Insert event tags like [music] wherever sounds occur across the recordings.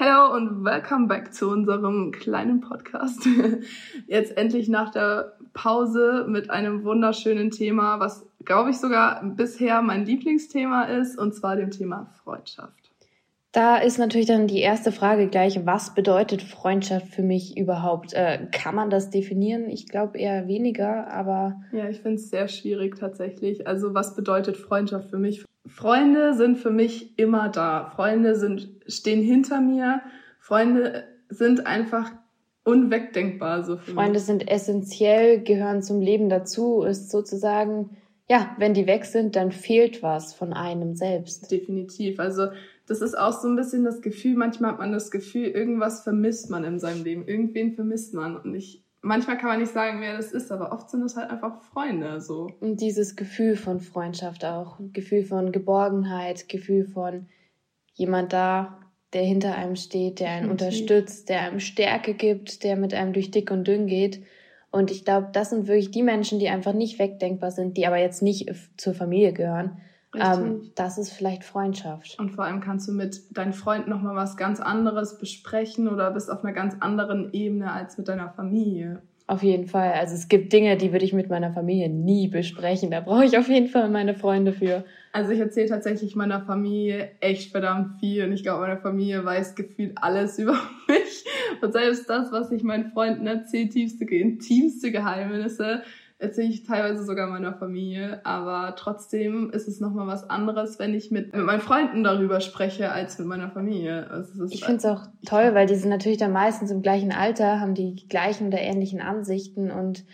Hello und welcome back zu unserem kleinen Podcast. [laughs] Jetzt endlich nach der Pause mit einem wunderschönen Thema, was glaube ich sogar bisher mein Lieblingsthema ist, und zwar dem Thema Freundschaft. Da ist natürlich dann die erste Frage gleich, was bedeutet Freundschaft für mich überhaupt? Äh, kann man das definieren? Ich glaube eher weniger, aber. Ja, ich finde es sehr schwierig tatsächlich. Also was bedeutet Freundschaft für mich? Freunde sind für mich immer da. Freunde sind, stehen hinter mir. Freunde sind einfach unwegdenkbar. So für Freunde mich. sind essentiell, gehören zum Leben dazu, ist sozusagen, ja, wenn die weg sind, dann fehlt was von einem selbst. Definitiv. Also das ist auch so ein bisschen das Gefühl, manchmal hat man das Gefühl, irgendwas vermisst man in seinem Leben, irgendwen vermisst man. Und ich manchmal kann man nicht sagen, wer das ist, aber oft sind es halt einfach Freunde so. Und dieses Gefühl von Freundschaft auch, Gefühl von Geborgenheit, Gefühl von jemand da, der hinter einem steht, der einen unterstützt, der einem Stärke gibt, der mit einem durch dick und dünn geht. Und ich glaube, das sind wirklich die Menschen, die einfach nicht wegdenkbar sind, die aber jetzt nicht zur Familie gehören, ähm, das ist vielleicht Freundschaft. Und vor allem kannst du mit deinen Freunden nochmal was ganz anderes besprechen oder bist auf einer ganz anderen Ebene als mit deiner Familie. Auf jeden Fall. Also es gibt Dinge, die würde ich mit meiner Familie nie besprechen. Da brauche ich auf jeden Fall meine Freunde für. Also ich erzähle tatsächlich meiner Familie echt verdammt viel und ich glaube, meine Familie weiß gefühlt alles [laughs] über mich. Und selbst das, was ich meinen Freunden erzähle, tiefste, intimste Geheimnisse, erzähle ich teilweise sogar meiner Familie, aber trotzdem ist es nochmal was anderes, wenn ich mit, mit meinen Freunden darüber spreche, als mit meiner Familie. Also ich finde es auch toll, weil die sind natürlich dann meistens im gleichen Alter, haben die gleichen oder ähnlichen Ansichten und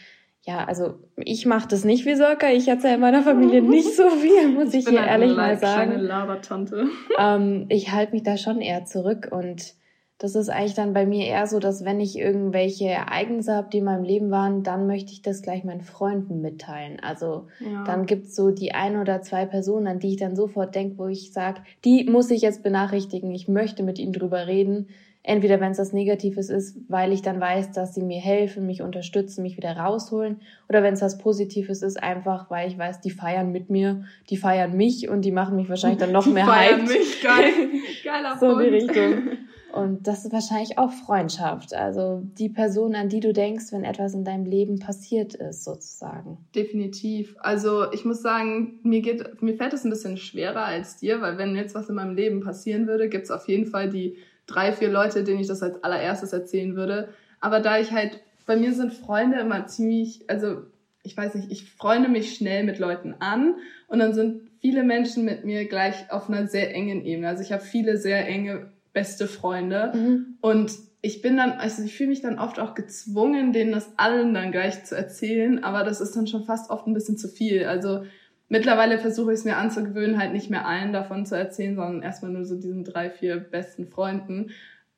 ja, also ich mache das nicht wie Solka. Ich erzähle meiner Familie [laughs] nicht so viel, muss ich, ich hier ehrlich mal sagen. Kleine Labertante. Ähm, ich halte mich da schon eher zurück und das ist eigentlich dann bei mir eher so, dass wenn ich irgendwelche Ereignisse habe, die in meinem Leben waren, dann möchte ich das gleich meinen Freunden mitteilen. Also ja. dann gibt's so die ein oder zwei Personen, an die ich dann sofort denke, wo ich sage, die muss ich jetzt benachrichtigen, ich möchte mit ihnen drüber reden. Entweder wenn es was Negatives ist, weil ich dann weiß, dass sie mir helfen, mich unterstützen, mich wieder rausholen. Oder wenn es was Positives ist, einfach weil ich weiß, die feiern mit mir, die feiern mich und die machen mich wahrscheinlich dann noch [laughs] die mehr feiern hyped. mich, geil. [laughs] Geiler So in die Richtung. [laughs] Und das ist wahrscheinlich auch Freundschaft. Also die Person, an die du denkst, wenn etwas in deinem Leben passiert ist, sozusagen. Definitiv. Also ich muss sagen, mir geht, mir fällt es ein bisschen schwerer als dir, weil wenn jetzt was in meinem Leben passieren würde, gibt es auf jeden Fall die drei, vier Leute, denen ich das als allererstes erzählen würde. Aber da ich halt, bei mir sind Freunde immer ziemlich, also ich weiß nicht, ich freunde mich schnell mit Leuten an und dann sind viele Menschen mit mir gleich auf einer sehr engen Ebene. Also ich habe viele sehr enge beste Freunde. Mhm. Und ich bin dann, also ich fühle mich dann oft auch gezwungen, denen das allen dann gleich zu erzählen, aber das ist dann schon fast oft ein bisschen zu viel. Also mittlerweile versuche ich es mir anzugewöhnen, halt nicht mehr allen davon zu erzählen, sondern erstmal nur so diesen drei, vier besten Freunden.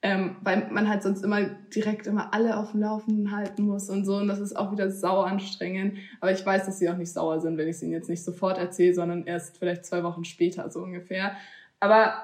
Ähm, weil man halt sonst immer direkt immer alle auf dem Laufenden halten muss und so. Und das ist auch wieder sauer anstrengend. Aber ich weiß, dass sie auch nicht sauer sind, wenn ich es ihnen jetzt nicht sofort erzähle, sondern erst vielleicht zwei Wochen später so ungefähr. Aber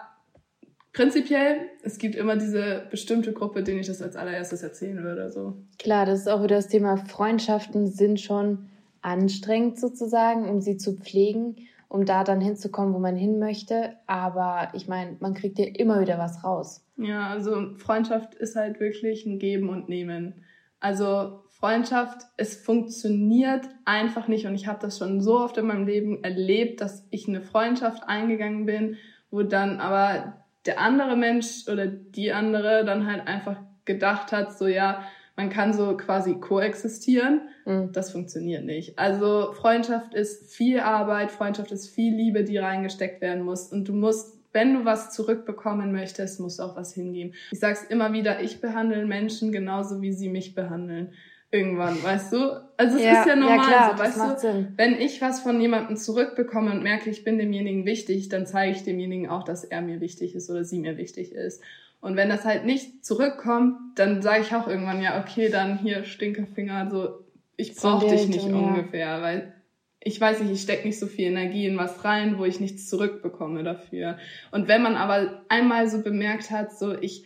prinzipiell, es gibt immer diese bestimmte Gruppe, denen ich das als allererstes erzählen würde. So. Klar, das ist auch wieder das Thema Freundschaften sind schon anstrengend sozusagen, um sie zu pflegen, um da dann hinzukommen, wo man hin möchte. Aber ich meine, man kriegt ja immer wieder was raus. Ja, also Freundschaft ist halt wirklich ein Geben und Nehmen. Also Freundschaft, es funktioniert einfach nicht und ich habe das schon so oft in meinem Leben erlebt, dass ich eine Freundschaft eingegangen bin, wo dann aber der andere Mensch oder die andere dann halt einfach gedacht hat, so ja, man kann so quasi koexistieren. Mhm. Das funktioniert nicht. Also Freundschaft ist viel Arbeit, Freundschaft ist viel Liebe, die reingesteckt werden muss. Und du musst, wenn du was zurückbekommen möchtest, musst du auch was hingeben. Ich sag's immer wieder, ich behandle Menschen genauso, wie sie mich behandeln irgendwann, weißt du? Also es ja, ist ja normal ja klar, so, weißt du? Sinn. Wenn ich was von jemandem zurückbekomme und merke, ich bin demjenigen wichtig, dann zeige ich demjenigen auch, dass er mir wichtig ist oder sie mir wichtig ist. Und wenn das halt nicht zurückkommt, dann sage ich auch irgendwann, ja, okay, dann hier Stinkefinger, so ich brauche dich nicht ja. ungefähr, weil ich weiß nicht, ich stecke nicht so viel Energie in was rein, wo ich nichts zurückbekomme dafür. Und wenn man aber einmal so bemerkt hat, so ich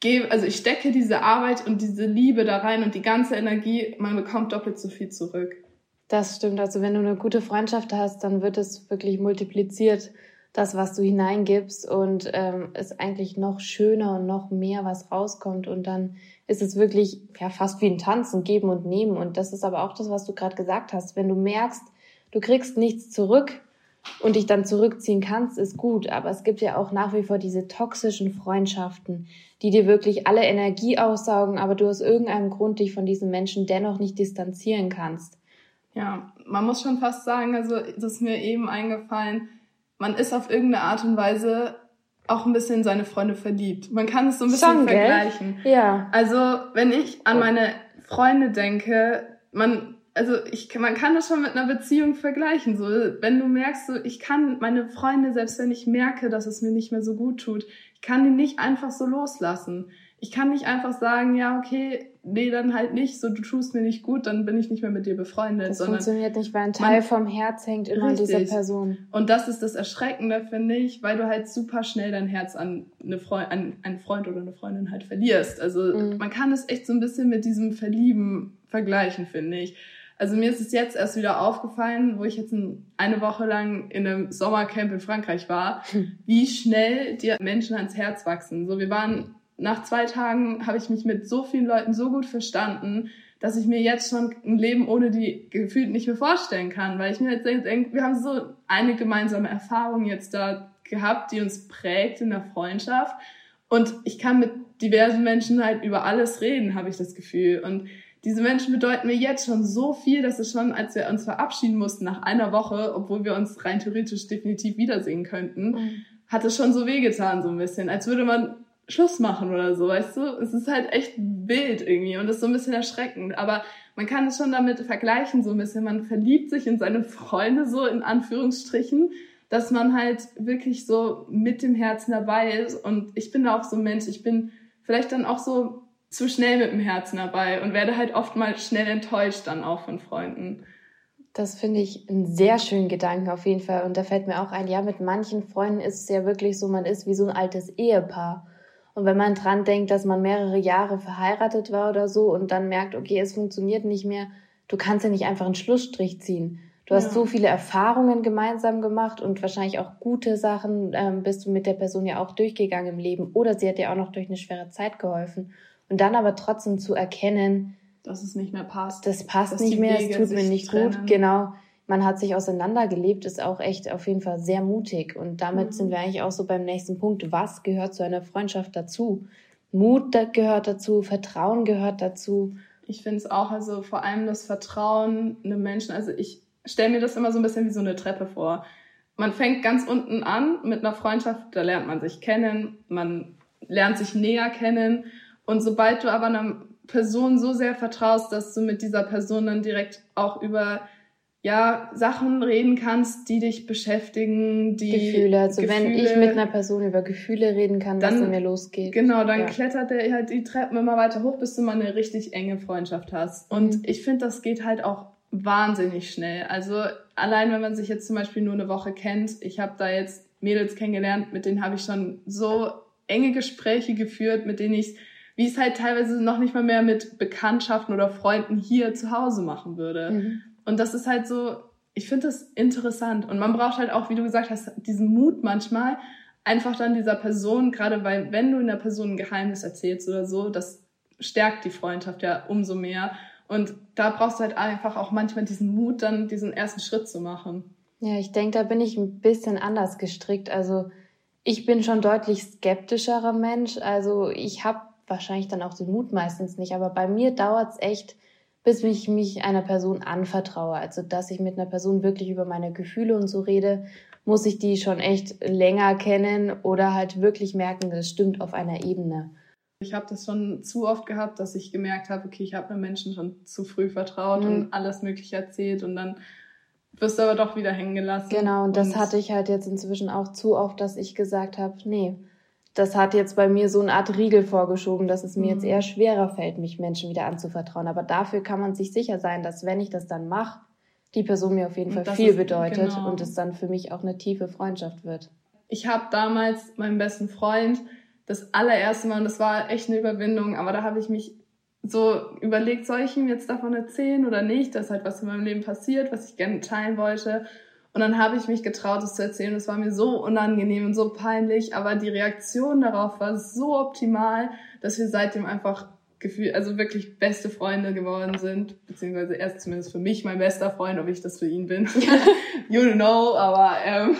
gebe, also ich stecke diese Arbeit und diese Liebe da rein und die ganze Energie, man bekommt doppelt so viel zurück. Das stimmt. Also wenn du eine gute Freundschaft hast, dann wird es wirklich multipliziert. das, was du hineingibst und ähm, es eigentlich noch schöner und noch mehr was rauskommt und dann ist es wirklich ja fast wie ein Tanzen, geben und nehmen und das ist aber auch das, was du gerade gesagt hast. Wenn du merkst, du kriegst nichts zurück und dich dann zurückziehen kannst, ist gut, aber es gibt ja auch nach wie vor diese toxischen Freundschaften, die dir wirklich alle Energie aussaugen, aber du aus irgendeinem Grund dich von diesen Menschen dennoch nicht distanzieren kannst. Ja, man muss schon fast sagen, also das ist mir eben eingefallen, man ist auf irgendeine Art und Weise auch ein bisschen in seine Freunde verliebt. Man kann es so ein bisschen Schon, vergleichen. Gell? Ja. Also, wenn ich an meine Freunde denke, man, also ich, man kann das schon mit einer Beziehung vergleichen. So, wenn du merkst, so, ich kann meine Freunde, selbst wenn ich merke, dass es mir nicht mehr so gut tut, ich kann die nicht einfach so loslassen. Ich kann nicht einfach sagen, ja, okay, nee, dann halt nicht, so du tust mir nicht gut, dann bin ich nicht mehr mit dir befreundet. Das funktioniert nicht, weil ein Teil vom Herz hängt immer an dieser Person. Und das ist das Erschreckende, finde ich, weil du halt super schnell dein Herz an, eine Freund, an einen Freund oder eine Freundin halt verlierst. Also mhm. man kann es echt so ein bisschen mit diesem Verlieben vergleichen, finde ich. Also mir ist es jetzt erst wieder aufgefallen, wo ich jetzt eine Woche lang in einem Sommercamp in Frankreich war, [laughs] wie schnell dir Menschen ans Herz wachsen. So, wir waren nach zwei Tagen habe ich mich mit so vielen Leuten so gut verstanden, dass ich mir jetzt schon ein Leben ohne die gefühlt nicht mehr vorstellen kann, weil ich mir halt denke, wir haben so eine gemeinsame Erfahrung jetzt da gehabt, die uns prägt in der Freundschaft und ich kann mit diversen Menschen halt über alles reden, habe ich das Gefühl und diese Menschen bedeuten mir jetzt schon so viel, dass es schon, als wir uns verabschieden mussten nach einer Woche, obwohl wir uns rein theoretisch definitiv wiedersehen könnten, mhm. hat es schon so wehgetan, so ein bisschen, als würde man Schluss machen oder so, weißt du? Es ist halt echt wild irgendwie und ist so ein bisschen erschreckend. Aber man kann es schon damit vergleichen, so ein bisschen. Man verliebt sich in seine Freunde, so in Anführungsstrichen, dass man halt wirklich so mit dem Herzen dabei ist. Und ich bin da auch so ein Mensch, ich bin vielleicht dann auch so zu schnell mit dem Herzen dabei und werde halt oft mal schnell enttäuscht dann auch von Freunden. Das finde ich einen sehr schönen Gedanken auf jeden Fall. Und da fällt mir auch ein, ja, mit manchen Freunden ist es ja wirklich so, man ist wie so ein altes Ehepaar. Und wenn man dran denkt, dass man mehrere Jahre verheiratet war oder so und dann merkt, okay, es funktioniert nicht mehr, du kannst ja nicht einfach einen Schlussstrich ziehen. Du hast ja. so viele Erfahrungen gemeinsam gemacht und wahrscheinlich auch gute Sachen ähm, bist du mit der Person ja auch durchgegangen im Leben oder sie hat dir auch noch durch eine schwere Zeit geholfen. Und dann aber trotzdem zu erkennen, dass es nicht mehr passt. Das passt nicht mehr, es tut mir nicht trennen. gut. Genau man hat sich auseinandergelebt, ist auch echt auf jeden Fall sehr mutig. Und damit mhm. sind wir eigentlich auch so beim nächsten Punkt. Was gehört zu einer Freundschaft dazu? Mut gehört dazu, Vertrauen gehört dazu. Ich finde es auch, also vor allem das Vertrauen einem Menschen. Also ich stelle mir das immer so ein bisschen wie so eine Treppe vor. Man fängt ganz unten an mit einer Freundschaft, da lernt man sich kennen, man lernt sich näher kennen. Und sobald du aber einer Person so sehr vertraust, dass du mit dieser Person dann direkt auch über ja, Sachen reden kannst, die dich beschäftigen, die Gefühle. Also Gefühle, wenn ich mit einer Person über Gefühle reden kann, dann, was in mir losgeht. Genau, dann ja. klettert der halt die Treppen immer weiter hoch, bis du mal eine richtig enge Freundschaft hast. Und mhm. ich finde, das geht halt auch wahnsinnig schnell. Also allein, wenn man sich jetzt zum Beispiel nur eine Woche kennt, ich habe da jetzt Mädels kennengelernt, mit denen habe ich schon so enge Gespräche geführt, mit denen ich wie es halt teilweise noch nicht mal mehr mit Bekanntschaften oder Freunden hier zu Hause machen würde. Mhm. Und das ist halt so, ich finde das interessant. Und man braucht halt auch, wie du gesagt hast, diesen Mut manchmal, einfach dann dieser Person, gerade weil, wenn du einer Person ein Geheimnis erzählst oder so, das stärkt die Freundschaft ja umso mehr. Und da brauchst du halt einfach auch manchmal diesen Mut, dann diesen ersten Schritt zu machen. Ja, ich denke, da bin ich ein bisschen anders gestrickt. Also ich bin schon deutlich skeptischerer Mensch. Also ich habe wahrscheinlich dann auch den Mut meistens nicht. Aber bei mir dauert es echt bis ich mich einer Person anvertraue. Also, dass ich mit einer Person wirklich über meine Gefühle und so rede, muss ich die schon echt länger kennen oder halt wirklich merken, das stimmt auf einer Ebene. Ich habe das schon zu oft gehabt, dass ich gemerkt habe, okay, ich habe einem Menschen schon zu früh vertraut mhm. und alles Mögliche erzählt und dann wirst du aber doch wieder hängen gelassen. Genau, und, und das hatte ich halt jetzt inzwischen auch zu oft, dass ich gesagt habe, nee, das hat jetzt bei mir so eine Art Riegel vorgeschoben, dass es mir mhm. jetzt eher schwerer fällt, mich Menschen wieder anzuvertrauen. Aber dafür kann man sich sicher sein, dass wenn ich das dann mache, die Person mir auf jeden Fall viel ist, bedeutet genau. und es dann für mich auch eine tiefe Freundschaft wird. Ich habe damals meinen besten Freund das allererste Mal, und das war echt eine Überwindung, aber da habe ich mich so überlegt, soll ich ihm jetzt davon erzählen oder nicht? Das ist halt was in meinem Leben passiert, was ich gerne teilen wollte. Und dann habe ich mich getraut, es zu erzählen. Es war mir so unangenehm und so peinlich, aber die Reaktion darauf war so optimal, dass wir seitdem einfach gefühlt, also wirklich beste Freunde geworden sind, beziehungsweise erst zumindest für mich mein bester Freund, ob ich das für ihn bin. [laughs] you know, aber ähm,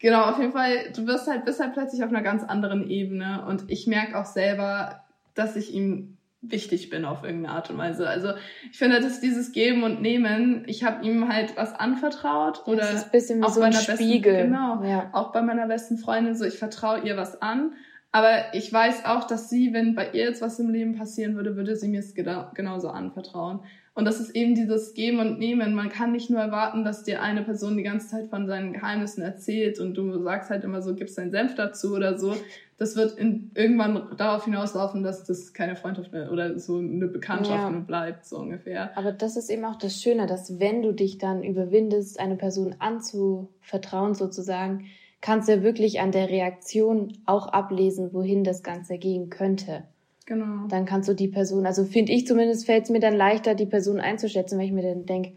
genau, auf jeden Fall, du wirst halt, bist halt plötzlich auf einer ganz anderen Ebene und ich merke auch selber, dass ich ihm wichtig bin auf irgendeine Art und Weise. Also ich finde, das ist dieses Geben und Nehmen. Ich habe ihm halt was anvertraut oder das ist ein bisschen wie auch so ein Spiegel. Besten, genau, ja. auch bei meiner besten Freundin so. Ich vertraue ihr was an, aber ich weiß auch, dass sie, wenn bei ihr jetzt was im Leben passieren würde, würde sie mir es genauso anvertrauen. Und das ist eben dieses Geben und Nehmen. Man kann nicht nur erwarten, dass dir eine Person die ganze Zeit von seinen Geheimnissen erzählt und du sagst halt immer so, gibst deinen Senf dazu oder so. Das wird in, irgendwann darauf hinauslaufen, dass das keine Freundschaft mehr oder so eine Bekanntschaft ja. nur bleibt, so ungefähr. Aber das ist eben auch das Schöne, dass wenn du dich dann überwindest, eine Person anzuvertrauen sozusagen, kannst du ja wirklich an der Reaktion auch ablesen, wohin das Ganze gehen könnte. Genau. Dann kannst du die Person, also finde ich zumindest, fällt es mir dann leichter, die Person einzuschätzen, weil ich mir dann denke,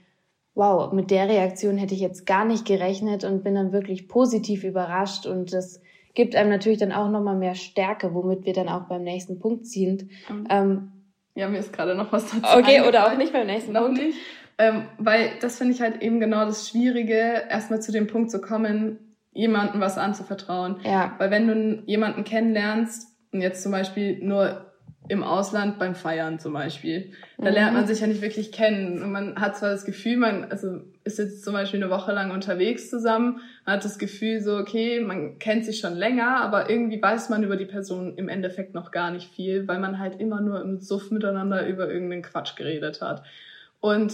wow, mit der Reaktion hätte ich jetzt gar nicht gerechnet und bin dann wirklich positiv überrascht und das gibt einem natürlich dann auch nochmal mehr Stärke, womit wir dann auch beim nächsten Punkt ziehen. Mhm. Ähm, ja, mir ist gerade noch was dazu. Okay, oder auch nicht beim nächsten noch Punkt. Nicht. Ähm, weil das finde ich halt eben genau das Schwierige, erstmal zu dem Punkt zu kommen, jemandem was anzuvertrauen. Ja. Weil wenn du jemanden kennenlernst und jetzt zum Beispiel nur im Ausland beim Feiern zum Beispiel. Da mhm. lernt man sich ja nicht wirklich kennen. Und man hat zwar das Gefühl, man also ist jetzt zum Beispiel eine Woche lang unterwegs zusammen, man hat das Gefühl so, okay, man kennt sich schon länger, aber irgendwie weiß man über die Person im Endeffekt noch gar nicht viel, weil man halt immer nur im Suff miteinander über irgendeinen Quatsch geredet hat. Und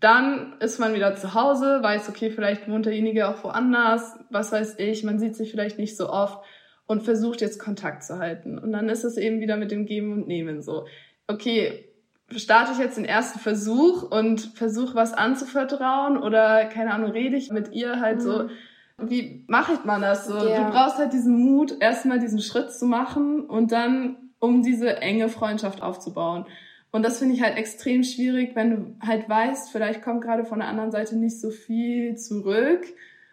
dann ist man wieder zu Hause, weiß, okay, vielleicht wohnt derjenige auch woanders, was weiß ich, man sieht sich vielleicht nicht so oft und versucht jetzt Kontakt zu halten. Und dann ist es eben wieder mit dem Geben und Nehmen so. Okay, starte ich jetzt den ersten Versuch und versuche was anzuvertrauen oder keine Ahnung, rede ich mit ihr halt mhm. so. Wie mache man das so? Ja. Du brauchst halt diesen Mut, erstmal diesen Schritt zu machen und dann, um diese enge Freundschaft aufzubauen. Und das finde ich halt extrem schwierig, wenn du halt weißt, vielleicht kommt gerade von der anderen Seite nicht so viel zurück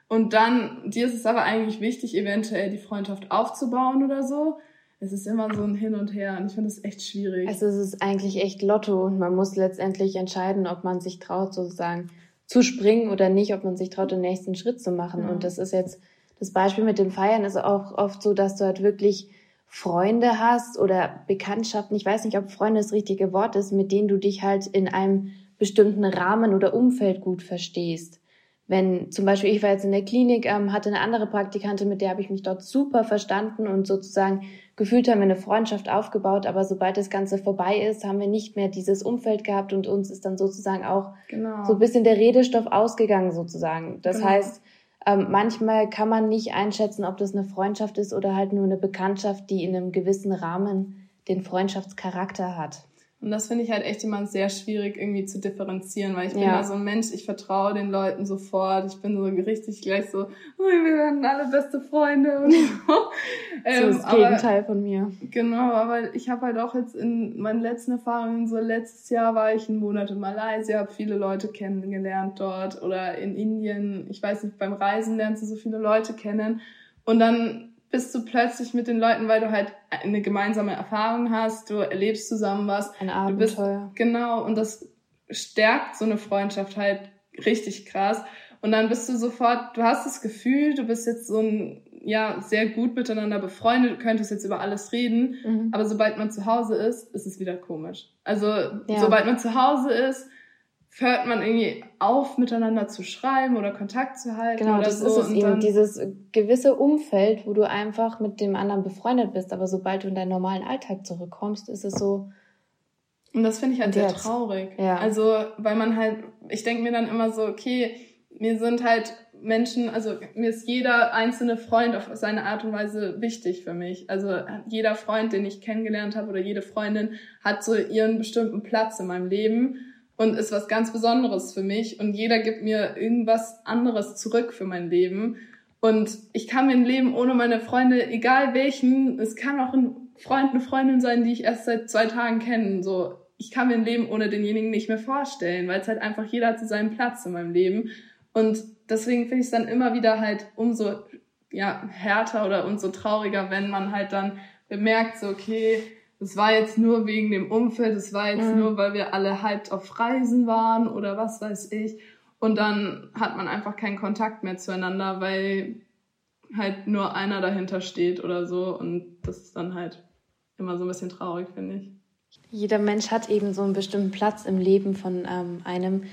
und dann, dir ist es aber eigentlich wichtig, eventuell die Freundschaft aufzubauen oder so. Es ist immer so ein Hin und Her und ich finde es echt schwierig. Also es ist eigentlich echt Lotto und man muss letztendlich entscheiden, ob man sich traut, sozusagen zu springen oder nicht, ob man sich traut, den nächsten Schritt zu machen. Ja. Und das ist jetzt, das Beispiel mit dem Feiern ist auch oft so, dass du halt wirklich Freunde hast oder Bekanntschaften, ich weiß nicht, ob Freunde das richtige Wort ist, mit denen du dich halt in einem bestimmten Rahmen oder Umfeld gut verstehst wenn zum Beispiel ich war jetzt in der Klinik, ähm, hatte eine andere Praktikantin, mit der habe ich mich dort super verstanden und sozusagen gefühlt haben wir eine Freundschaft aufgebaut, aber sobald das Ganze vorbei ist, haben wir nicht mehr dieses Umfeld gehabt und uns ist dann sozusagen auch genau. so ein bisschen der Redestoff ausgegangen sozusagen. Das genau. heißt, ähm, manchmal kann man nicht einschätzen, ob das eine Freundschaft ist oder halt nur eine Bekanntschaft, die in einem gewissen Rahmen den Freundschaftscharakter hat. Und das finde ich halt echt immer sehr schwierig irgendwie zu differenzieren, weil ich bin ja so ein Mensch, ich vertraue den Leuten sofort. Ich bin so richtig gleich so, oh, wir werden alle beste Freunde und [laughs] so. ähm, so das Gegenteil aber, von mir. Genau, aber ich habe halt auch jetzt in meinen letzten Erfahrungen, so letztes Jahr war ich einen Monat in Malaysia, habe viele Leute kennengelernt dort oder in Indien. Ich weiß nicht, beim Reisen lernst du so viele Leute kennen. Und dann bist du plötzlich mit den Leuten, weil du halt eine gemeinsame Erfahrung hast, du erlebst zusammen was. Ein Abenteuer. Du bist, genau, und das stärkt so eine Freundschaft halt richtig krass. Und dann bist du sofort, du hast das Gefühl, du bist jetzt so ein, ja, sehr gut miteinander befreundet, du könntest jetzt über alles reden, mhm. aber sobald man zu Hause ist, ist es wieder komisch. Also, ja. sobald man zu Hause ist, hört man irgendwie auf, miteinander zu schreiben oder Kontakt zu halten. Genau, das so. ist es eben, dieses gewisse Umfeld, wo du einfach mit dem anderen befreundet bist, aber sobald du in deinen normalen Alltag zurückkommst, ist es so. Und das finde ich halt sehr traurig. Ja. Also, weil man halt, ich denke mir dann immer so, okay, mir sind halt Menschen, also mir ist jeder einzelne Freund auf seine Art und Weise wichtig für mich. Also jeder Freund, den ich kennengelernt habe oder jede Freundin hat so ihren bestimmten Platz in meinem Leben und ist was ganz Besonderes für mich und jeder gibt mir irgendwas anderes zurück für mein Leben. Und ich kann mir ein Leben ohne meine Freunde, egal welchen, es kann auch ein Freund, eine Freundin sein, die ich erst seit zwei Tagen kenne, so. Ich kann mir ein Leben ohne denjenigen nicht mehr vorstellen, weil es halt einfach jeder hat zu seinem Platz in meinem Leben. Und deswegen finde ich es dann immer wieder halt umso ja, härter oder umso trauriger, wenn man halt dann bemerkt, so, okay, es war jetzt nur wegen dem Umfeld, es war jetzt mhm. nur, weil wir alle hyped auf Reisen waren oder was weiß ich. Und dann hat man einfach keinen Kontakt mehr zueinander, weil halt nur einer dahinter steht oder so. Und das ist dann halt immer so ein bisschen traurig, finde ich. Jeder Mensch hat eben so einen bestimmten Platz im Leben von ähm, einem,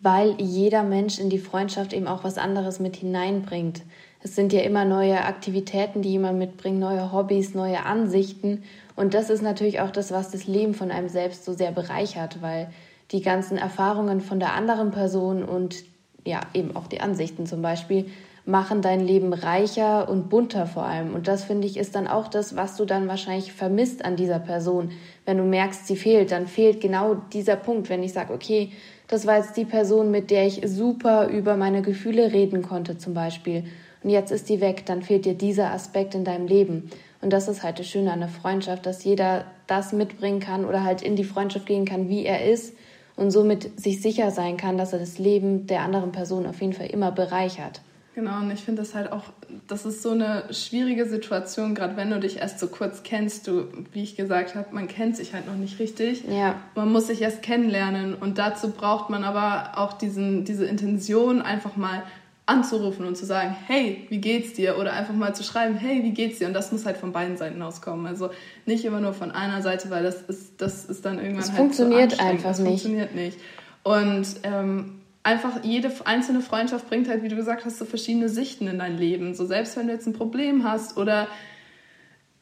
weil jeder Mensch in die Freundschaft eben auch was anderes mit hineinbringt. Es sind ja immer neue Aktivitäten, die jemand mitbringt, neue Hobbys, neue Ansichten. Und das ist natürlich auch das, was das Leben von einem selbst so sehr bereichert, weil die ganzen Erfahrungen von der anderen Person und ja, eben auch die Ansichten zum Beispiel machen dein Leben reicher und bunter vor allem. Und das finde ich ist dann auch das, was du dann wahrscheinlich vermisst an dieser Person. Wenn du merkst, sie fehlt, dann fehlt genau dieser Punkt, wenn ich sage, okay, das war jetzt die Person, mit der ich super über meine Gefühle reden konnte zum Beispiel. Und jetzt ist die weg, dann fehlt dir dieser Aspekt in deinem Leben. Und das ist halt das Schöne an der Freundschaft, dass jeder das mitbringen kann oder halt in die Freundschaft gehen kann, wie er ist und somit sich sicher sein kann, dass er das Leben der anderen Person auf jeden Fall immer bereichert. Genau, und ich finde das halt auch, das ist so eine schwierige Situation, gerade wenn du dich erst so kurz kennst. Du, wie ich gesagt habe, man kennt sich halt noch nicht richtig. Ja. Man muss sich erst kennenlernen und dazu braucht man aber auch diesen, diese Intention, einfach mal anzurufen und zu sagen, hey, wie geht's dir? Oder einfach mal zu schreiben, hey, wie geht's dir? Und das muss halt von beiden Seiten auskommen. Also nicht immer nur von einer Seite, weil das ist, das ist dann irgendwann das halt funktioniert so einfach das nicht. funktioniert nicht. Und ähm, einfach jede einzelne Freundschaft bringt halt, wie du gesagt hast, so verschiedene Sichten in dein Leben. So selbst wenn du jetzt ein Problem hast oder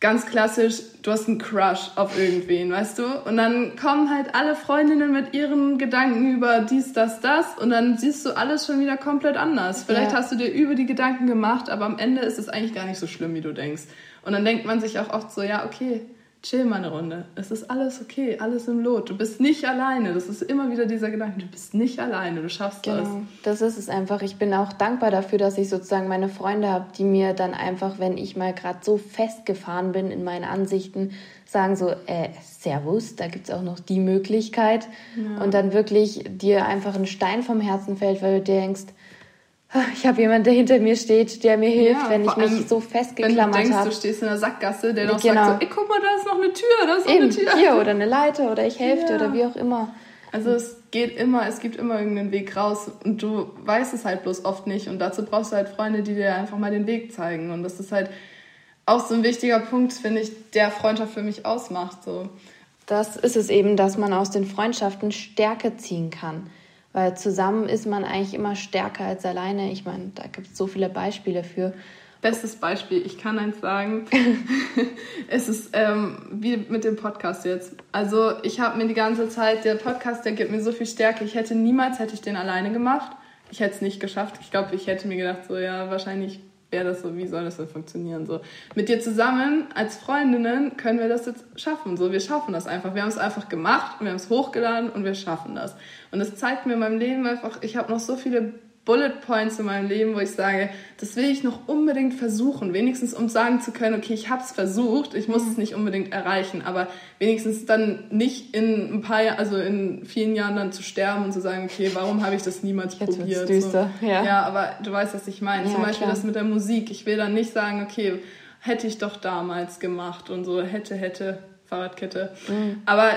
ganz klassisch, du hast einen Crush auf irgendwen, weißt du? Und dann kommen halt alle Freundinnen mit ihren Gedanken über dies, das, das und dann siehst du alles schon wieder komplett anders. Vielleicht ja. hast du dir über die Gedanken gemacht, aber am Ende ist es eigentlich gar nicht so schlimm, wie du denkst. Und dann denkt man sich auch oft so, ja, okay, chill mal eine Runde. Es ist alles okay, alles im Lot. Du bist nicht alleine. Das ist immer wieder dieser Gedanke, du bist nicht alleine, du schaffst genau. das. Das ist es einfach. Ich bin auch dankbar dafür, dass ich sozusagen meine Freunde habe, die mir dann einfach, wenn ich mal gerade so festgefahren bin in meinen Ansichten, sagen so, äh, Servus, da gibt es auch noch die Möglichkeit. Ja. Und dann wirklich dir einfach ein Stein vom Herzen fällt, weil du denkst, ich habe jemanden, der hinter mir steht, der mir hilft, ja, wenn ich mich so festgeklammert habe. Wenn du denkst, hab. du stehst in der Sackgasse, der noch genau. sagt so, ey, guck mal, da ist noch eine Tür, da ist noch Eben, eine Tür. Hier, oder eine Leiter, oder ich helfe ja. oder wie auch immer. Also es geht immer, es gibt immer irgendeinen Weg raus und du weißt es halt bloß oft nicht und dazu brauchst du halt Freunde, die dir einfach mal den Weg zeigen und das ist halt auch so ein wichtiger Punkt, finde ich, der Freundschaft für mich ausmacht. So. Das ist es eben, dass man aus den Freundschaften Stärke ziehen kann. Weil zusammen ist man eigentlich immer stärker als alleine. Ich meine, da gibt es so viele Beispiele für. Bestes Beispiel, ich kann eins sagen. [laughs] es ist ähm, wie mit dem Podcast jetzt. Also ich habe mir die ganze Zeit, der Podcast, der gibt mir so viel Stärke. Ich hätte niemals, hätte ich den alleine gemacht. Ich hätte es nicht geschafft. Ich glaube, ich hätte mir gedacht, so ja, wahrscheinlich wäre das so, wie soll das denn funktionieren? So, mit dir zusammen als Freundinnen können wir das jetzt schaffen. So, wir schaffen das einfach. Wir haben es einfach gemacht und wir haben es hochgeladen und wir schaffen das. Und es zeigt mir in meinem Leben einfach, ich habe noch so viele Bullet Points in meinem Leben, wo ich sage, das will ich noch unbedingt versuchen. Wenigstens um sagen zu können, okay, ich habe es versucht, ich muss mhm. es nicht unbedingt erreichen, aber wenigstens dann nicht in ein paar Jahren, also in vielen Jahren dann zu sterben und zu sagen, okay, warum habe ich das niemals Jetzt probiert? Düster, so. ja. ja, aber du weißt, was ich meine. Ja, Zum Beispiel klar. das mit der Musik. Ich will dann nicht sagen, okay, hätte ich doch damals gemacht und so, hätte, hätte, Fahrradkette. Mhm. Aber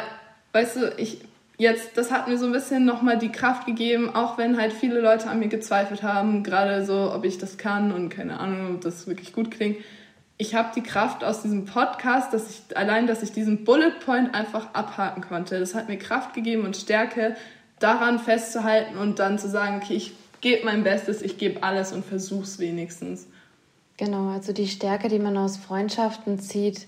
weißt du, ich jetzt, das hat mir so ein bisschen nochmal die Kraft gegeben, auch wenn halt viele Leute an mir gezweifelt haben, gerade so, ob ich das kann und keine Ahnung, ob das wirklich gut klingt. Ich habe die Kraft aus diesem Podcast, dass ich allein, dass ich diesen Bullet Point einfach abhaken konnte. Das hat mir Kraft gegeben und Stärke, daran festzuhalten und dann zu sagen, okay, ich gebe mein Bestes, ich gebe alles und versuch's wenigstens. Genau, also die Stärke, die man aus Freundschaften zieht,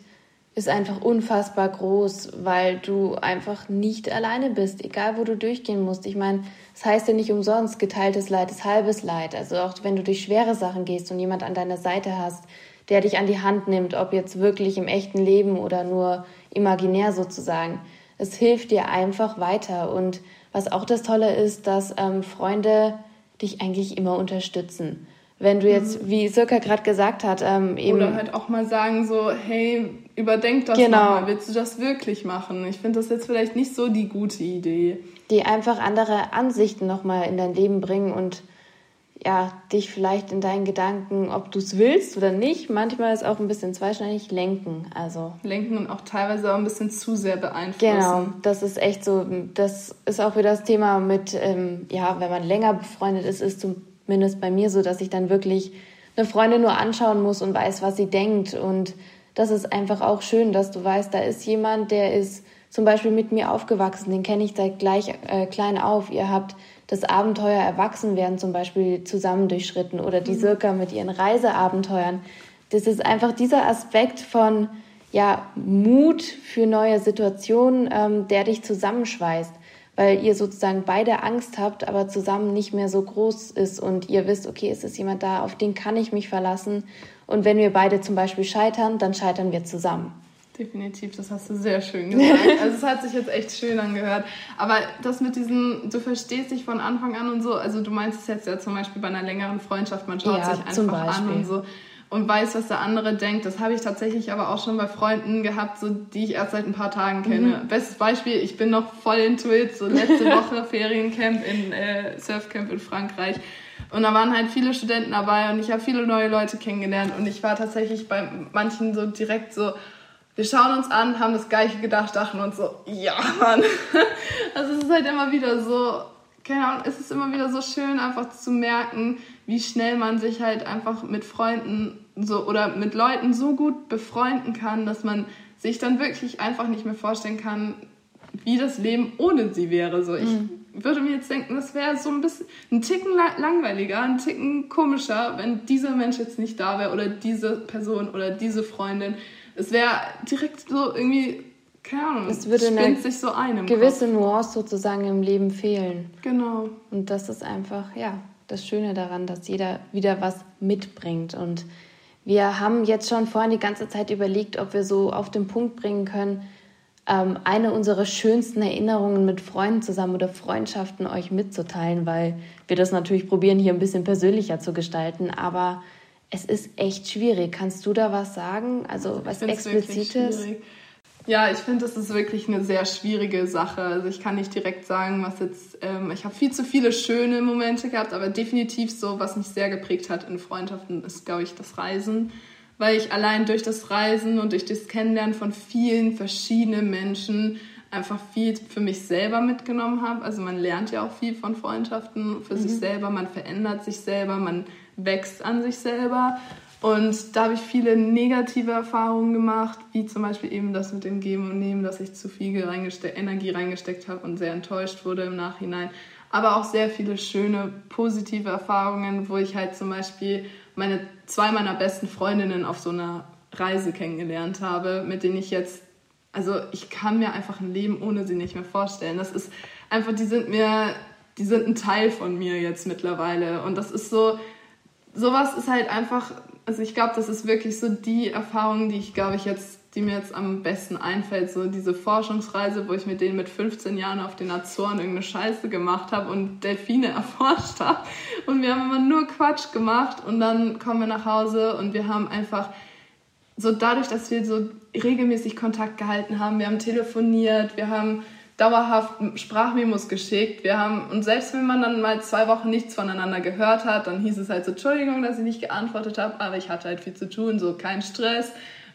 ist einfach unfassbar groß, weil du einfach nicht alleine bist, egal wo du durchgehen musst. Ich meine, es das heißt ja nicht umsonst, geteiltes Leid ist halbes Leid. Also auch wenn du durch schwere Sachen gehst und jemand an deiner Seite hast, der dich an die Hand nimmt, ob jetzt wirklich im echten Leben oder nur imaginär sozusagen. Es hilft dir einfach weiter. Und was auch das Tolle ist, dass ähm, Freunde dich eigentlich immer unterstützen wenn du jetzt, mhm. wie Sirka gerade gesagt hat, ähm, eben. Oder halt auch mal sagen so, hey, überdenk das genau. nochmal, willst du das wirklich machen? Ich finde das jetzt vielleicht nicht so die gute Idee. Die einfach andere Ansichten nochmal in dein Leben bringen und ja, dich vielleicht in deinen Gedanken, ob du es willst oder nicht, manchmal ist auch ein bisschen zweischneidig, lenken. Also lenken und auch teilweise auch ein bisschen zu sehr beeinflussen. Genau, das ist echt so. Das ist auch wieder das Thema mit, ähm, ja, wenn man länger befreundet ist, ist zumindest bei mir so, dass ich dann wirklich eine Freundin nur anschauen muss und weiß, was sie denkt. Und das ist einfach auch schön, dass du weißt, da ist jemand, der ist zum Beispiel mit mir aufgewachsen, den kenne ich seit gleich äh, klein auf. Ihr habt das Abenteuer Erwachsenwerden zum Beispiel zusammen durchschritten oder die mhm. Sirka mit ihren Reiseabenteuern. Das ist einfach dieser Aspekt von ja, Mut für neue Situationen, ähm, der dich zusammenschweißt, weil ihr sozusagen beide Angst habt, aber zusammen nicht mehr so groß ist und ihr wisst, okay, es ist jemand da, auf den kann ich mich verlassen. Und wenn wir beide zum Beispiel scheitern, dann scheitern wir zusammen. Definitiv, das hast du sehr schön gesagt. [laughs] Also es hat sich jetzt echt schön angehört. Aber das mit diesem, du verstehst dich von Anfang an und so, also du meinst es jetzt ja zum Beispiel bei einer längeren Freundschaft, man schaut ja, sich einfach an und so und weiß, was der andere denkt. Das habe ich tatsächlich aber auch schon bei Freunden gehabt, so die ich erst seit ein paar Tagen kenne. Mhm. Bestes Beispiel, ich bin noch voll in Twitch, so letzte [laughs] Woche Feriencamp in äh, Surfcamp in Frankreich. Und da waren halt viele Studenten dabei und ich habe viele neue Leute kennengelernt und ich war tatsächlich bei manchen so direkt so, wir schauen uns an, haben das Gleiche gedacht, dachten uns so, ja, Mann. [laughs] Also es ist halt immer wieder so, keine Ahnung, es ist immer wieder so schön, einfach zu merken, wie schnell man sich halt einfach mit Freunden so oder mit Leuten so gut befreunden kann, dass man sich dann wirklich einfach nicht mehr vorstellen kann, wie das Leben ohne sie wäre. So, ich mhm. Würde mir jetzt denken, das wäre so ein bisschen ein Ticken langweiliger, ein Ticken komischer, wenn dieser Mensch jetzt nicht da wäre oder diese Person oder diese Freundin es wäre direkt so irgendwie, keine Ahnung, es würde spinnt sich so ein gewisse Kopf. Nuance sozusagen im Leben fehlen. Genau. Und das ist einfach, ja, das Schöne daran, dass jeder wieder was mitbringt. Und wir haben jetzt schon vorhin die ganze Zeit überlegt, ob wir so auf den Punkt bringen können, ähm, eine unserer schönsten Erinnerungen mit Freunden zusammen oder Freundschaften euch mitzuteilen, weil wir das natürlich probieren, hier ein bisschen persönlicher zu gestalten. Aber es ist echt schwierig. Kannst du da was sagen? Also was Explizites? Ja, ich finde, das ist wirklich eine sehr schwierige Sache. Also ich kann nicht direkt sagen, was jetzt, ähm, ich habe viel zu viele schöne Momente gehabt, aber definitiv so, was mich sehr geprägt hat in Freundschaften, ist, glaube ich, das Reisen. Weil ich allein durch das Reisen und durch das Kennenlernen von vielen verschiedenen Menschen einfach viel für mich selber mitgenommen habe. Also man lernt ja auch viel von Freundschaften für mhm. sich selber, man verändert sich selber, man wächst an sich selber. Und da habe ich viele negative Erfahrungen gemacht, wie zum Beispiel eben das mit dem Geben und Nehmen, dass ich zu viel reingeste Energie reingesteckt habe und sehr enttäuscht wurde im Nachhinein. Aber auch sehr viele schöne, positive Erfahrungen, wo ich halt zum Beispiel meine zwei meiner besten Freundinnen auf so einer Reise kennengelernt habe, mit denen ich jetzt, also ich kann mir einfach ein Leben ohne sie nicht mehr vorstellen. Das ist einfach, die sind mir, die sind ein Teil von mir jetzt mittlerweile. Und das ist so, sowas ist halt einfach, also ich glaube, das ist wirklich so die Erfahrung, die ich glaube ich jetzt, die mir jetzt am besten einfällt, so diese Forschungsreise, wo ich mit denen mit 15 Jahren auf den Azoren irgendeine Scheiße gemacht habe und Delfine [laughs] erforscht habe und wir haben immer nur Quatsch gemacht und dann kommen wir nach Hause und wir haben einfach so dadurch, dass wir so regelmäßig Kontakt gehalten haben, wir haben telefoniert, wir haben dauerhaft Sprachmemos geschickt. Wir haben, und selbst wenn man dann mal zwei Wochen nichts voneinander gehört hat, dann hieß es halt so, Entschuldigung, dass ich nicht geantwortet habe, aber ich hatte halt viel zu tun, so kein Stress.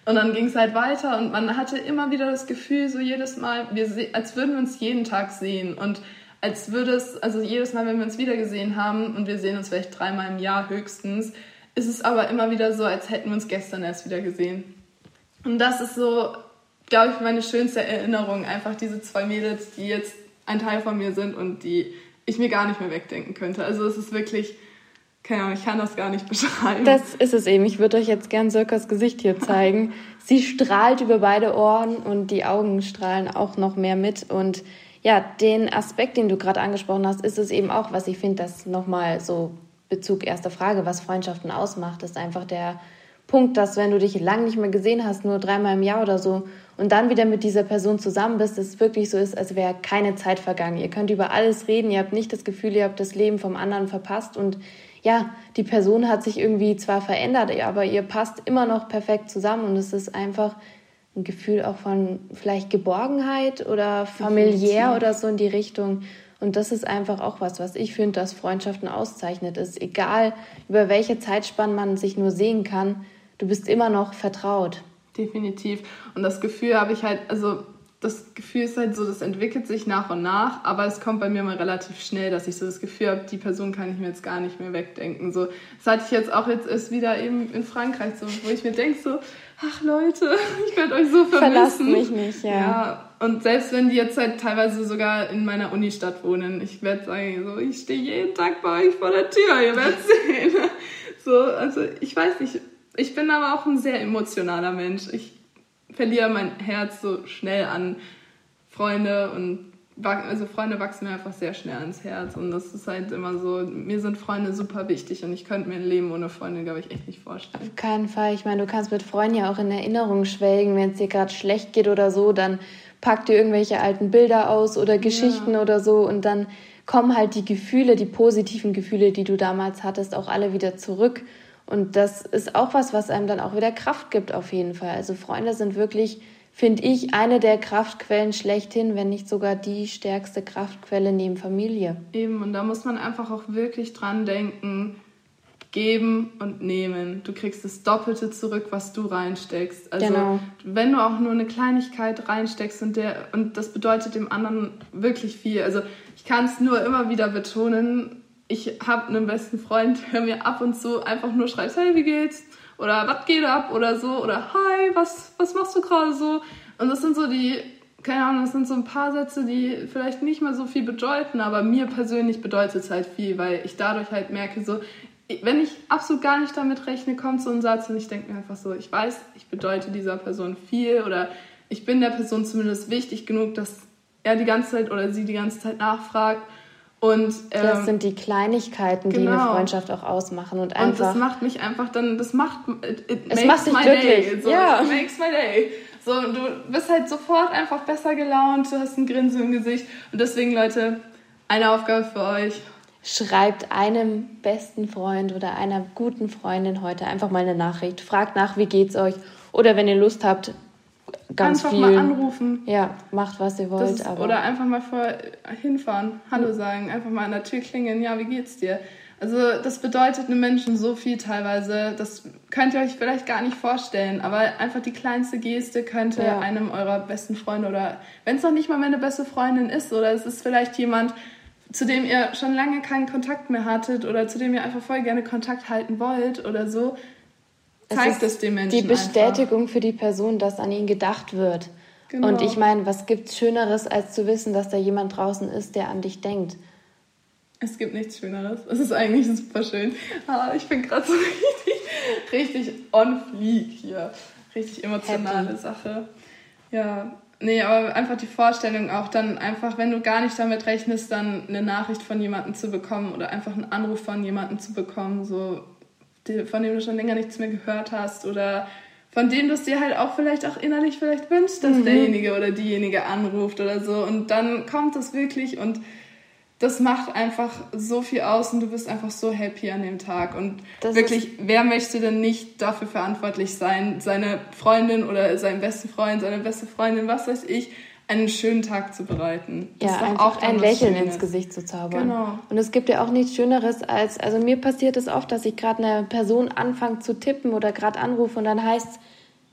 Und dann ging es halt weiter und man hatte immer wieder das Gefühl, so jedes Mal, wir als würden wir uns jeden Tag sehen und als würde es, also jedes Mal, wenn wir uns wieder gesehen haben und wir sehen uns vielleicht dreimal im Jahr höchstens, ist es aber immer wieder so, als hätten wir uns gestern erst wieder gesehen. Und das ist so glaube ich, meine schönste Erinnerung. Einfach diese zwei Mädels, die jetzt ein Teil von mir sind und die ich mir gar nicht mehr wegdenken könnte. Also es ist wirklich, keine Ahnung, ich kann das gar nicht beschreiben. Das ist es eben. Ich würde euch jetzt gern Sirkas Gesicht hier zeigen. [laughs] Sie strahlt über beide Ohren und die Augen strahlen auch noch mehr mit. Und ja, den Aspekt, den du gerade angesprochen hast, ist es eben auch, was ich finde, das nochmal so Bezug erster Frage, was Freundschaften ausmacht, ist einfach der Punkt, dass wenn du dich lang nicht mehr gesehen hast, nur dreimal im Jahr oder so, und dann wieder mit dieser Person zusammen bist, dass es wirklich so ist, als wäre keine Zeit vergangen. Ihr könnt über alles reden, ihr habt nicht das Gefühl, ihr habt das Leben vom anderen verpasst und ja, die Person hat sich irgendwie zwar verändert, aber ihr passt immer noch perfekt zusammen und es ist einfach ein Gefühl auch von vielleicht Geborgenheit oder familiär oder so in die Richtung. Und das ist einfach auch was, was ich finde, dass Freundschaften auszeichnet ist. Egal, über welche Zeitspanne man sich nur sehen kann, du bist immer noch vertraut. Definitiv. Und das Gefühl habe ich halt, also das Gefühl ist halt so, das entwickelt sich nach und nach, aber es kommt bei mir mal relativ schnell, dass ich so das Gefühl habe, die Person kann ich mir jetzt gar nicht mehr wegdenken. So, das hatte ich jetzt auch jetzt erst wieder eben in Frankreich, so, wo ich mir denke so, ach Leute, [laughs] ich werde euch so vermissen. Verlasst mich nicht, ja. ja. Und selbst wenn die jetzt halt teilweise sogar in meiner Unistadt wohnen, ich werde sagen, so, ich stehe jeden Tag bei euch vor der Tür, ihr werdet [laughs] sehen. So, also ich weiß nicht, ich bin aber auch ein sehr emotionaler Mensch. Ich verliere mein Herz so schnell an Freunde und also Freunde wachsen mir einfach sehr schnell ans Herz und das ist halt immer so, mir sind Freunde super wichtig und ich könnte mir ein Leben ohne Freunde, glaube ich, echt nicht vorstellen. Auf keinen Fall. Ich meine, du kannst mit Freunden ja auch in Erinnerung schwelgen, wenn es dir gerade schlecht geht oder so, dann pack dir irgendwelche alten Bilder aus oder Geschichten ja. oder so und dann kommen halt die Gefühle, die positiven Gefühle, die du damals hattest, auch alle wieder zurück. Und das ist auch was, was einem dann auch wieder Kraft gibt, auf jeden Fall. Also Freunde sind wirklich finde ich, eine der Kraftquellen schlechthin, wenn nicht sogar die stärkste Kraftquelle neben Familie. Eben, und da muss man einfach auch wirklich dran denken, geben und nehmen. Du kriegst das Doppelte zurück, was du reinsteckst. Also genau. wenn du auch nur eine Kleinigkeit reinsteckst und der und das bedeutet dem anderen wirklich viel. Also ich kann es nur immer wieder betonen. Ich habe einen besten Freund, der mir ab und zu einfach nur schreibt, hey, wie geht's? Oder was geht ab? Oder so. Oder hi, was, was machst du gerade so? Und das sind so die, keine Ahnung, das sind so ein paar Sätze, die vielleicht nicht mal so viel bedeuten, aber mir persönlich bedeutet es halt viel, weil ich dadurch halt merke, so, wenn ich absolut gar nicht damit rechne, kommt so ein Satz und ich denke mir einfach so, ich weiß, ich bedeute dieser Person viel oder ich bin der Person zumindest wichtig genug, dass er die ganze Zeit oder sie die ganze Zeit nachfragt und, ähm, das sind die Kleinigkeiten, genau. die eine genau. Freundschaft auch ausmachen. Und, einfach, und das macht mich einfach dann, das macht, it, it es macht my glücklich. So, ja. It makes my day. So, du bist halt sofort einfach besser gelaunt, du hast ein Grinsen im Gesicht. Und deswegen, Leute, eine Aufgabe für euch. Schreibt einem besten Freund oder einer guten Freundin heute einfach mal eine Nachricht. Fragt nach, wie geht's euch? Oder wenn ihr Lust habt, ganz einfach viel. mal anrufen. Ja, macht was ihr wollt. Ist, oder einfach mal vor hinfahren, Hallo sagen, einfach mal an der Tür klingeln, ja, wie geht's dir? Also das bedeutet einem Menschen so viel teilweise, das könnt ihr euch vielleicht gar nicht vorstellen, aber einfach die kleinste Geste könnte ja. einem eurer besten Freunde oder wenn es noch nicht mal meine beste Freundin ist oder es ist vielleicht jemand, zu dem ihr schon lange keinen Kontakt mehr hattet oder zu dem ihr einfach voll gerne Kontakt halten wollt oder so, zeigt es, es dem Menschen. Die Bestätigung einfach. für die Person, dass an ihn gedacht wird. Genau. Und ich meine, was gibt's Schöneres, als zu wissen, dass da jemand draußen ist, der an dich denkt? Es gibt nichts Schöneres. Es ist eigentlich super schön. Aber ich bin gerade so [laughs] richtig, richtig on fleek hier. Richtig emotionale Happy. Sache. Ja, nee, aber einfach die Vorstellung auch dann einfach, wenn du gar nicht damit rechnest, dann eine Nachricht von jemandem zu bekommen oder einfach einen Anruf von jemandem zu bekommen, so von dem du schon länger nichts mehr gehört hast oder von dem du es dir halt auch vielleicht auch innerlich vielleicht wünschst, dass mhm. derjenige oder diejenige anruft oder so. Und dann kommt das wirklich und das macht einfach so viel aus und du bist einfach so happy an dem Tag. Und das wirklich, wer möchte denn nicht dafür verantwortlich sein, seine Freundin oder seinen besten Freund, seine beste Freundin, was weiß ich, einen schönen Tag zu bereiten. Das ja, einfach auch ein Lächeln Schönes. ins Gesicht zu zaubern. Genau. Und es gibt ja auch nichts Schöneres als, also mir passiert es oft, dass ich gerade eine Person anfange zu tippen oder gerade anrufe und dann heißt es,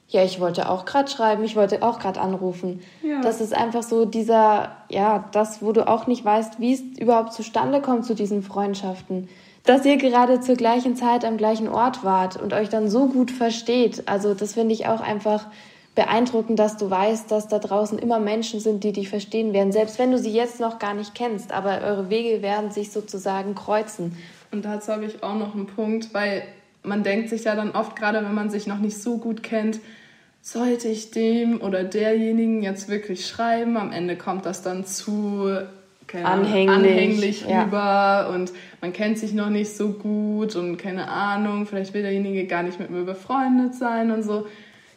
ja, ich wollte auch gerade schreiben, ich wollte auch gerade anrufen. Ja. Das ist einfach so dieser, ja, das, wo du auch nicht weißt, wie es überhaupt zustande kommt zu diesen Freundschaften. Dass ihr gerade zur gleichen Zeit am gleichen Ort wart und euch dann so gut versteht. Also das finde ich auch einfach beeindruckend, dass du weißt, dass da draußen immer Menschen sind, die dich verstehen werden, selbst wenn du sie jetzt noch gar nicht kennst, aber eure Wege werden sich sozusagen kreuzen. Und dazu habe ich auch noch einen Punkt, weil man denkt sich ja dann oft, gerade wenn man sich noch nicht so gut kennt, sollte ich dem oder derjenigen jetzt wirklich schreiben? Am Ende kommt das dann zu anhänglich, anhänglich rüber ja. und man kennt sich noch nicht so gut und keine Ahnung, vielleicht will derjenige gar nicht mit mir befreundet sein und so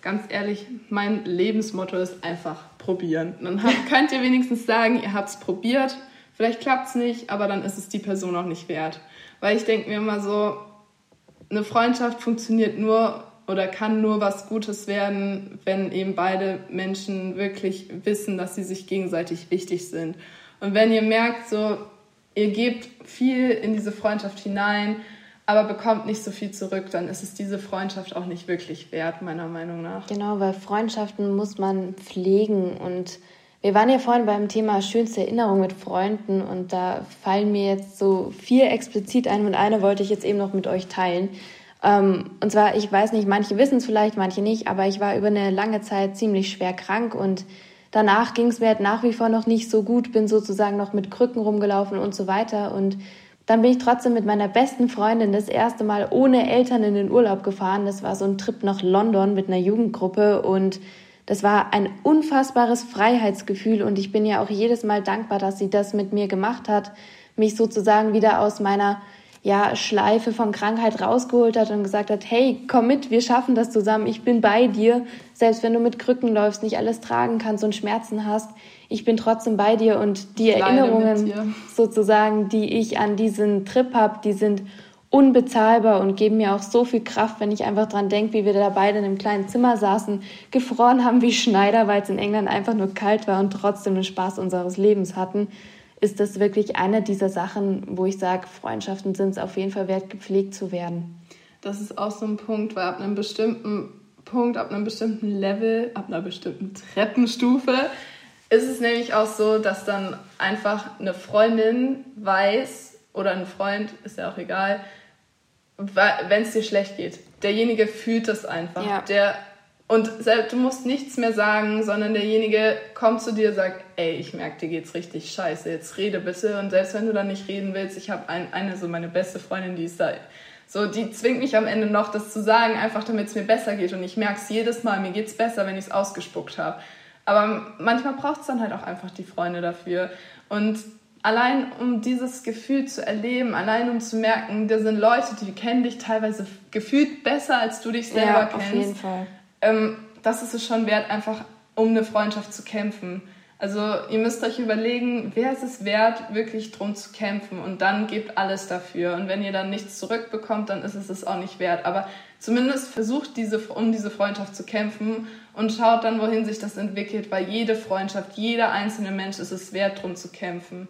ganz ehrlich, mein Lebensmotto ist einfach probieren. Dann könnt ihr wenigstens sagen, ihr habt es probiert. Vielleicht klappt es nicht, aber dann ist es die Person auch nicht wert. Weil ich denke mir immer so, eine Freundschaft funktioniert nur oder kann nur was Gutes werden, wenn eben beide Menschen wirklich wissen, dass sie sich gegenseitig wichtig sind. Und wenn ihr merkt, so, ihr gebt viel in diese Freundschaft hinein, aber bekommt nicht so viel zurück, dann ist es diese Freundschaft auch nicht wirklich wert, meiner Meinung nach. Genau, weil Freundschaften muss man pflegen und wir waren ja vorhin beim Thema schönste Erinnerung mit Freunden und da fallen mir jetzt so vier explizit ein und eine wollte ich jetzt eben noch mit euch teilen. Ähm, und zwar, ich weiß nicht, manche wissen es vielleicht, manche nicht, aber ich war über eine lange Zeit ziemlich schwer krank und danach ging es mir halt nach wie vor noch nicht so gut, bin sozusagen noch mit Krücken rumgelaufen und so weiter und dann bin ich trotzdem mit meiner besten Freundin das erste Mal ohne Eltern in den Urlaub gefahren. Das war so ein Trip nach London mit einer Jugendgruppe und das war ein unfassbares Freiheitsgefühl und ich bin ja auch jedes Mal dankbar, dass sie das mit mir gemacht hat, mich sozusagen wieder aus meiner ja, Schleife von Krankheit rausgeholt hat und gesagt hat, hey, komm mit, wir schaffen das zusammen, ich bin bei dir, selbst wenn du mit Krücken läufst, nicht alles tragen kannst und Schmerzen hast, ich bin trotzdem bei dir und die Erinnerungen sozusagen, die ich an diesen Trip habe, die sind unbezahlbar und geben mir auch so viel Kraft, wenn ich einfach dran denke, wie wir da beide in einem kleinen Zimmer saßen, gefroren haben wie Schneider, weil es in England einfach nur kalt war und trotzdem den Spaß unseres Lebens hatten ist das wirklich eine dieser Sachen, wo ich sage, Freundschaften sind es auf jeden Fall wert, gepflegt zu werden. Das ist auch so ein Punkt, weil ab einem bestimmten Punkt, ab einem bestimmten Level, ab einer bestimmten Treppenstufe ist es nämlich auch so, dass dann einfach eine Freundin weiß oder ein Freund, ist ja auch egal, wenn es dir schlecht geht. Derjenige fühlt das einfach. Ja. Der und du musst nichts mehr sagen, sondern derjenige kommt zu dir und sagt, ey, ich merke, dir geht's richtig scheiße, jetzt rede bitte. Und selbst wenn du dann nicht reden willst, ich habe ein, eine, so meine beste Freundin, die ist da, so, die zwingt mich am Ende noch, das zu sagen, einfach damit es mir besser geht. Und ich merke es jedes Mal, mir geht's besser, wenn ich es ausgespuckt habe. Aber manchmal braucht es dann halt auch einfach die Freunde dafür. Und allein um dieses Gefühl zu erleben, allein um zu merken, da sind Leute, die kennen dich teilweise gefühlt besser, als du dich selber ja, kennst. Auf jeden Fall ähm, das ist es schon wert, einfach um eine Freundschaft zu kämpfen. Also ihr müsst euch überlegen, wer ist es wert, wirklich drum zu kämpfen und dann gebt alles dafür. Und wenn ihr dann nichts zurückbekommt, dann ist es es auch nicht wert. Aber zumindest versucht diese, um diese Freundschaft zu kämpfen und schaut dann, wohin sich das entwickelt, weil jede Freundschaft, jeder einzelne Mensch ist es wert, drum zu kämpfen.